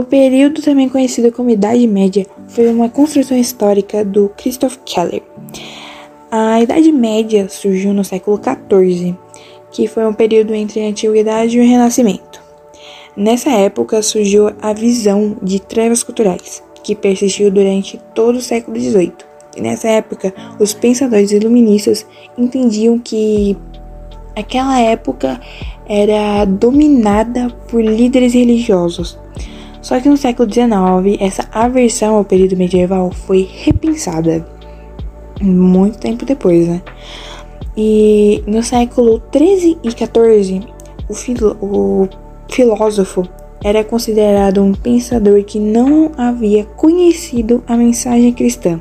O período também conhecido como Idade Média foi uma construção histórica do Christoph Keller. A Idade Média surgiu no século XIV, que foi um período entre a Antiguidade e o Renascimento. Nessa época surgiu a visão de trevas culturais, que persistiu durante todo o século XVIII. E nessa época, os pensadores iluministas entendiam que aquela época era dominada por líderes religiosos. Só que no século XIX, essa aversão ao período medieval foi repensada. Muito tempo depois, né? E no século XIII e XIV, o, filo, o filósofo era considerado um pensador que não havia conhecido a mensagem cristã.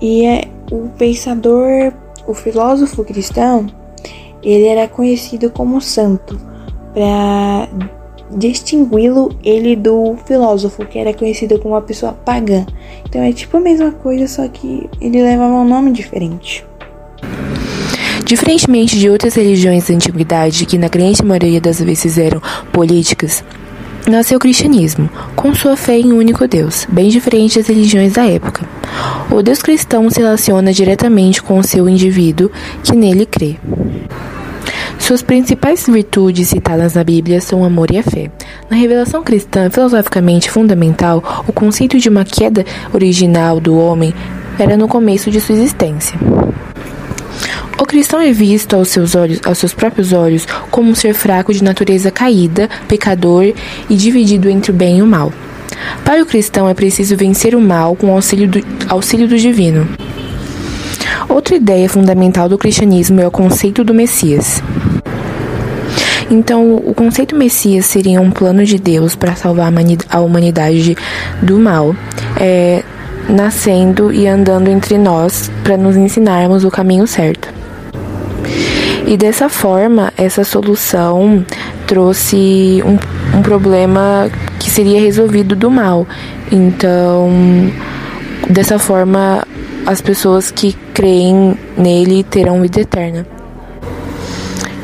E é, o pensador, o filósofo cristão, ele era conhecido como santo, para distingui-lo ele do filósofo, que era conhecido como uma pessoa pagã. Então é tipo a mesma coisa, só que ele levava um nome diferente. Diferentemente de outras religiões da antiguidade, que na grande maioria das vezes eram políticas, nasceu o cristianismo, com sua fé em um único Deus, bem diferente das religiões da época. O Deus cristão se relaciona diretamente com o seu indivíduo que nele crê. Suas principais virtudes citadas na Bíblia são amor e a fé. Na revelação cristã, filosoficamente fundamental, o conceito de uma queda original do homem era no começo de sua existência. O cristão é visto aos seus olhos, aos seus próprios olhos, como um ser fraco de natureza caída, pecador e dividido entre o bem e o mal. Para o cristão é preciso vencer o mal com o auxílio do, auxílio do divino. Outra ideia fundamental do cristianismo é o conceito do Messias. Então, o conceito Messias seria um plano de Deus para salvar a humanidade do mal, é, nascendo e andando entre nós para nos ensinarmos o caminho certo. E dessa forma, essa solução trouxe um, um problema que seria resolvido do mal. Então, dessa forma, as pessoas que creem nele terão vida eterna.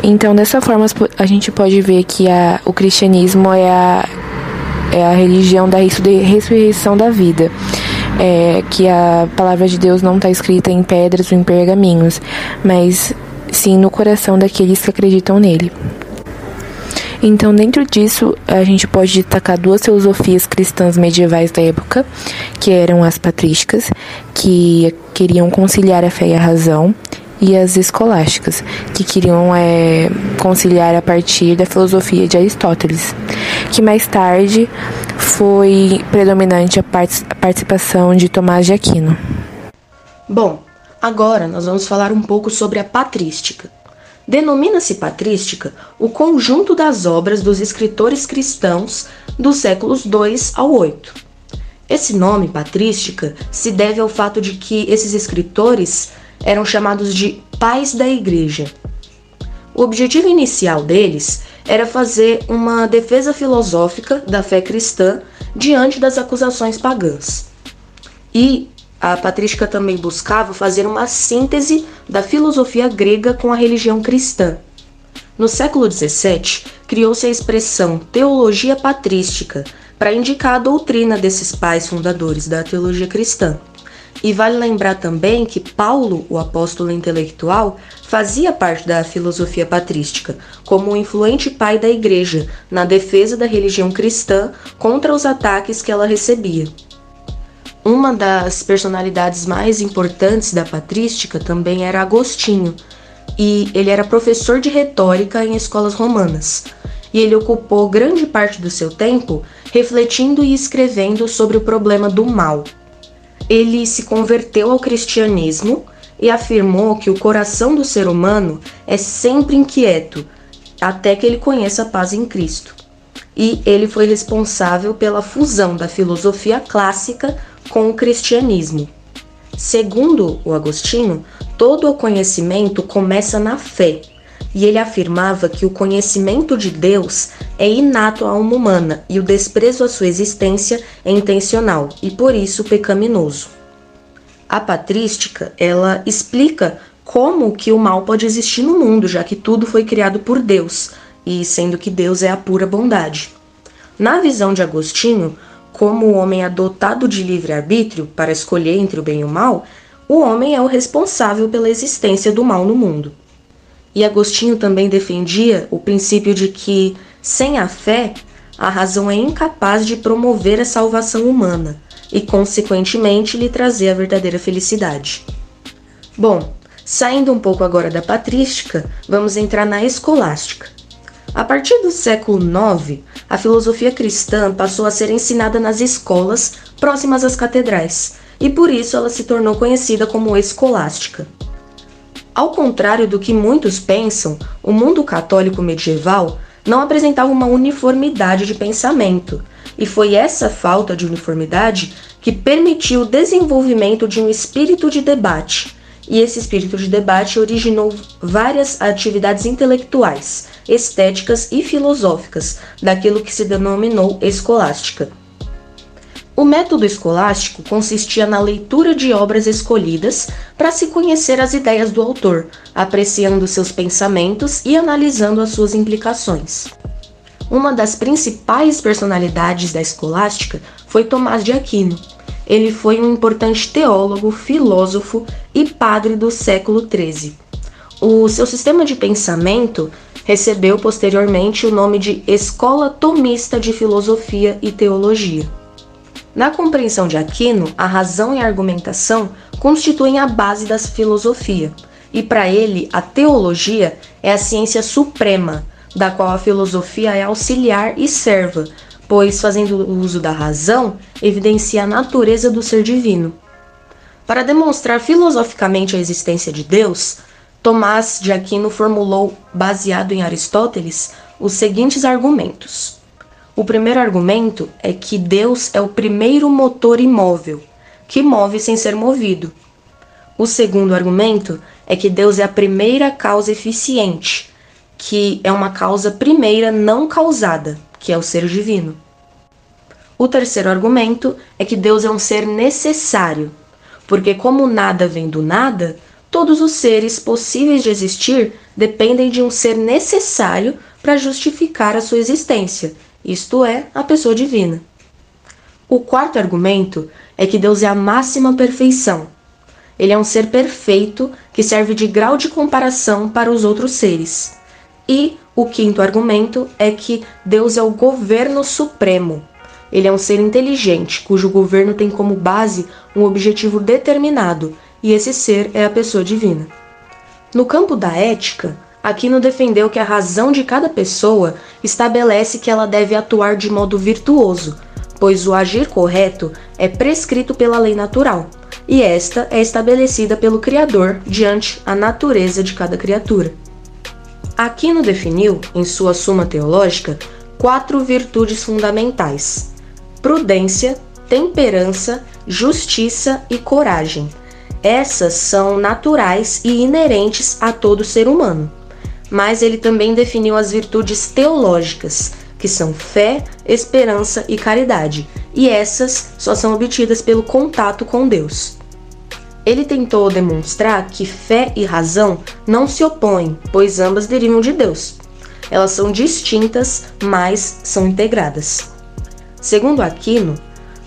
Então, dessa forma, a gente pode ver que a, o cristianismo é a, é a religião da ressurreição da vida. É, que a palavra de Deus não está escrita em pedras ou em pergaminhos, mas sim no coração daqueles que acreditam nele. Então, dentro disso, a gente pode destacar duas filosofias cristãs medievais da época, que eram as patrísticas, que queriam conciliar a fé e a razão, e as escolásticas, que queriam é, conciliar a partir da filosofia de Aristóteles, que mais tarde foi predominante a, part a participação de Tomás de Aquino. Bom, agora nós vamos falar um pouco sobre a patrística. Denomina-se patrística o conjunto das obras dos escritores cristãos dos séculos 2 ao 8. Esse nome, patrística, se deve ao fato de que esses escritores eram chamados de pais da igreja. O objetivo inicial deles era fazer uma defesa filosófica da fé cristã diante das acusações pagãs. E a patrística também buscava fazer uma síntese da filosofia grega com a religião cristã. No século XVII, criou-se a expressão teologia patrística para indicar a doutrina desses pais fundadores da teologia cristã. E vale lembrar também que Paulo, o apóstolo intelectual, fazia parte da filosofia patrística, como um influente pai da igreja na defesa da religião cristã contra os ataques que ela recebia. Uma das personalidades mais importantes da patrística também era Agostinho, e ele era professor de retórica em escolas romanas. E ele ocupou grande parte do seu tempo refletindo e escrevendo sobre o problema do mal ele se converteu ao cristianismo e afirmou que o coração do ser humano é sempre inquieto até que ele conheça a paz em Cristo. E ele foi responsável pela fusão da filosofia clássica com o cristianismo. Segundo o Agostinho, todo o conhecimento começa na fé, e ele afirmava que o conhecimento de Deus é inato à alma humana e o desprezo à sua existência é intencional e por isso pecaminoso. A patrística, ela explica como que o mal pode existir no mundo, já que tudo foi criado por Deus, e sendo que Deus é a pura bondade. Na visão de Agostinho, como o homem adotado de livre-arbítrio para escolher entre o bem e o mal, o homem é o responsável pela existência do mal no mundo. E Agostinho também defendia o princípio de que, sem a fé, a razão é incapaz de promover a salvação humana e, consequentemente, lhe trazer a verdadeira felicidade. Bom, saindo um pouco agora da patrística, vamos entrar na escolástica. A partir do século IX, a filosofia cristã passou a ser ensinada nas escolas próximas às catedrais, e por isso ela se tornou conhecida como escolástica. Ao contrário do que muitos pensam, o mundo católico medieval não apresentava uma uniformidade de pensamento, e foi essa falta de uniformidade que permitiu o desenvolvimento de um espírito de debate. E esse espírito de debate originou várias atividades intelectuais, estéticas e filosóficas daquilo que se denominou escolástica. O método escolástico consistia na leitura de obras escolhidas para se conhecer as ideias do autor, apreciando seus pensamentos e analisando as suas implicações. Uma das principais personalidades da escolástica foi Tomás de Aquino. Ele foi um importante teólogo, filósofo e padre do século XIII. O seu sistema de pensamento recebeu posteriormente o nome de Escola Tomista de Filosofia e Teologia. Na compreensão de Aquino, a razão e a argumentação constituem a base da filosofia, e para ele, a teologia é a ciência suprema, da qual a filosofia é auxiliar e serva, pois, fazendo uso da razão, evidencia a natureza do ser divino. Para demonstrar filosoficamente a existência de Deus, Tomás de Aquino formulou, baseado em Aristóteles, os seguintes argumentos. O primeiro argumento é que Deus é o primeiro motor imóvel, que move sem ser movido. O segundo argumento é que Deus é a primeira causa eficiente, que é uma causa primeira não causada, que é o ser divino. O terceiro argumento é que Deus é um ser necessário, porque, como nada vem do nada, todos os seres possíveis de existir dependem de um ser necessário para justificar a sua existência, isto é, a pessoa divina. O quarto argumento é que Deus é a máxima perfeição. Ele é um ser perfeito que serve de grau de comparação para os outros seres. E o quinto argumento é que Deus é o governo supremo. Ele é um ser inteligente, cujo governo tem como base um objetivo determinado, e esse ser é a pessoa divina. No campo da ética, Aquino defendeu que a razão de cada pessoa estabelece que ela deve atuar de modo virtuoso, pois o agir correto é prescrito pela lei natural, e esta é estabelecida pelo Criador diante a natureza de cada criatura. Aquino definiu, em sua Suma Teológica, quatro virtudes fundamentais: prudência, temperança, justiça e coragem. Essas são naturais e inerentes a todo ser humano mas ele também definiu as virtudes teológicas, que são fé, esperança e caridade, e essas só são obtidas pelo contato com Deus. Ele tentou demonstrar que fé e razão não se opõem, pois ambas derivam de Deus. Elas são distintas, mas são integradas. Segundo Aquino,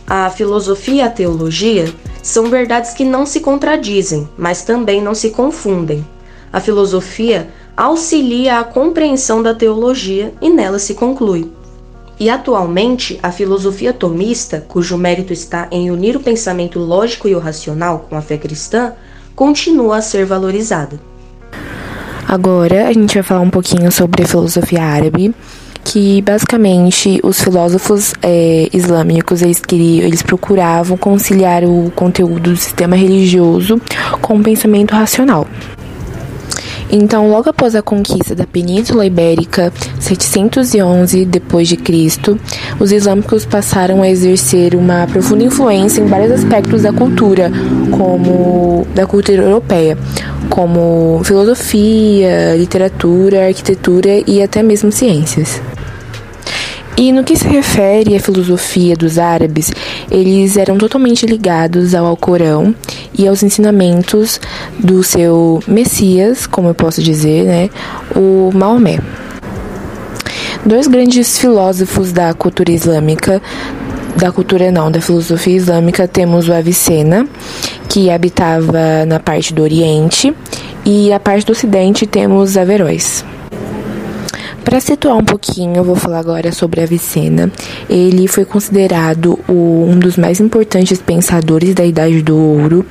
a filosofia e a teologia são verdades que não se contradizem, mas também não se confundem. A filosofia auxilia a compreensão da teologia e nela se conclui. E atualmente, a filosofia tomista, cujo mérito está em unir o pensamento lógico e o racional com a fé cristã, continua a ser valorizada. Agora a gente vai falar um pouquinho sobre filosofia árabe, que basicamente os filósofos é, islâmicos eles queriam, eles procuravam conciliar o conteúdo do sistema religioso com o pensamento racional. Então, logo após a conquista da Península Ibérica, 711 depois de Cristo, os islâmicos passaram a exercer uma profunda influência em vários aspectos da cultura, como da cultura europeia, como filosofia, literatura, arquitetura e até mesmo ciências. E no que se refere à filosofia dos árabes, eles eram totalmente ligados ao Alcorão e aos ensinamentos do seu Messias, como eu posso dizer, né, o Maomé. Dois grandes filósofos da cultura islâmica, da cultura não, da filosofia islâmica, temos o Avicena, que habitava na parte do Oriente, e a parte do Ocidente temos Averroes. Para situar um pouquinho, eu vou falar agora sobre Avicena. Ele foi considerado o, um dos mais importantes pensadores da Idade do Ouro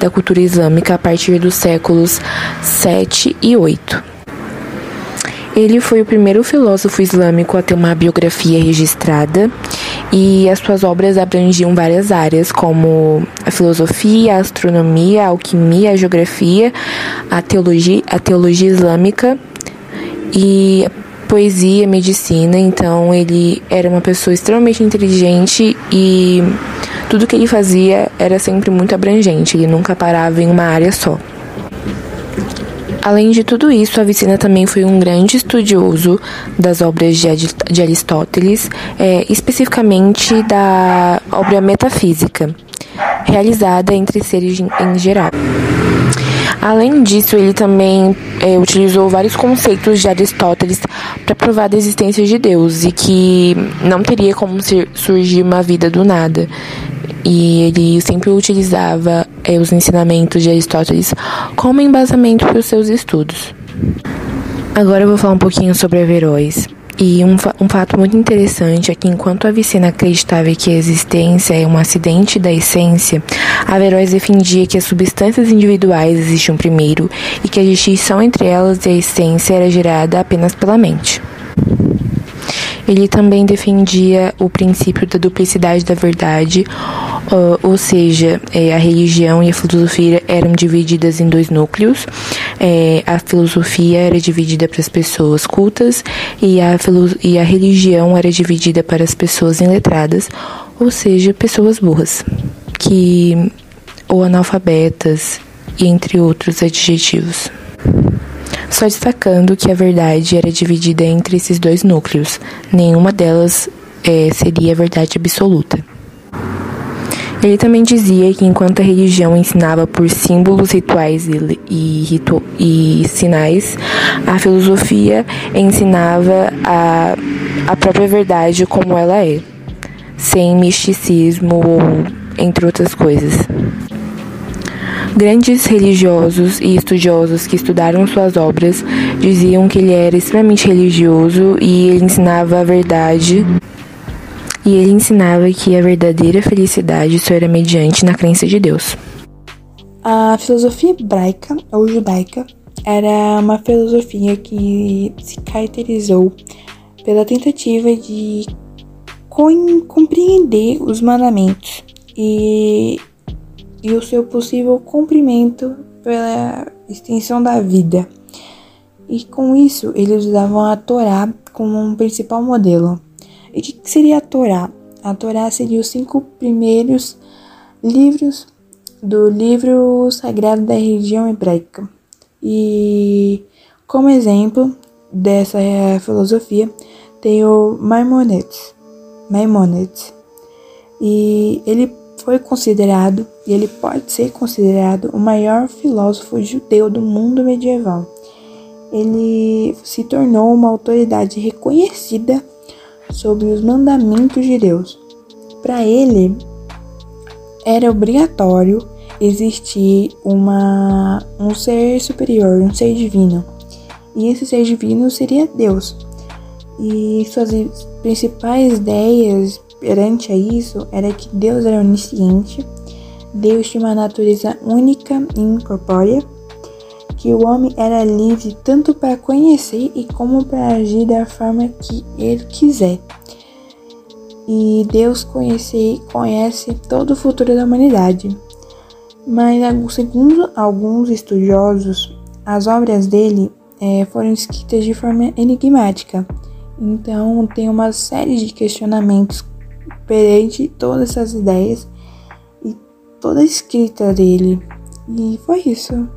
da cultura islâmica a partir dos séculos 7 e 8. Ele foi o primeiro filósofo islâmico a ter uma biografia registrada e as suas obras abrangiam várias áreas, como a filosofia, a astronomia, a alquimia, a geografia, a teologia, a teologia islâmica e poesia, medicina. Então, ele era uma pessoa extremamente inteligente e tudo que ele fazia era sempre muito abrangente, ele nunca parava em uma área só. Além de tudo isso, Avicena também foi um grande estudioso das obras de Aristóteles, é, especificamente da obra metafísica, realizada entre seres em geral. Além disso, ele também é, utilizou vários conceitos de Aristóteles para provar a existência de Deus e que não teria como surgir uma vida do nada. E ele sempre utilizava é, os ensinamentos de Aristóteles como embasamento para os seus estudos. Agora eu vou falar um pouquinho sobre Averroes. E um, um, fato muito interessante é que enquanto Avicena acreditava que a existência é um acidente da essência, Averroes defendia que as substâncias individuais existiam primeiro e que a distinção entre elas e a essência era gerada apenas pela mente. Ele também defendia o princípio da duplicidade da verdade, uh, ou seja, é, a religião e a filosofia eram divididas em dois núcleos. É, a filosofia era dividida para as pessoas cultas e a, e a religião era dividida para as pessoas iletradas, ou seja, pessoas burras, que ou analfabetas, entre outros adjetivos. Só destacando que a verdade era dividida entre esses dois núcleos, nenhuma delas é, seria a verdade absoluta. Ele também dizia que enquanto a religião ensinava por símbolos, rituais e, e, ritu e sinais, a filosofia ensinava a, a própria verdade como ela é, sem misticismo ou entre outras coisas. Grandes religiosos e estudiosos que estudaram suas obras diziam que ele era extremamente religioso e ele ensinava a verdade. E ele ensinava que a verdadeira felicidade só era mediante na crença de Deus. A filosofia hebraica ou judaica era uma filosofia que se caracterizou pela tentativa de compreender os mandamentos e e o seu possível cumprimento pela extensão da vida. E com isso, eles usavam a Torá como um principal modelo. E o que seria a Torá? A Torá seria os cinco primeiros livros do livro sagrado da religião hebraica. E como exemplo dessa filosofia, tem o Maimonides. Maimonides. E ele foi considerado, e ele pode ser considerado, o maior filósofo judeu do mundo medieval. Ele se tornou uma autoridade reconhecida sobre os mandamentos de Deus. Para ele, era obrigatório existir uma, um ser superior, um ser divino. E esse ser divino seria Deus. E suas principais ideias perante a isso era que Deus era onisciente, Deus tinha uma natureza única e incorpórea, que o homem era livre tanto para conhecer e como para agir da forma que ele quiser. E Deus conhece, conhece todo o futuro da humanidade. Mas, segundo alguns estudiosos, as obras dele é, foram escritas de forma enigmática. Então, tem uma série de questionamentos perante todas essas ideias e toda a escrita dele. E foi isso.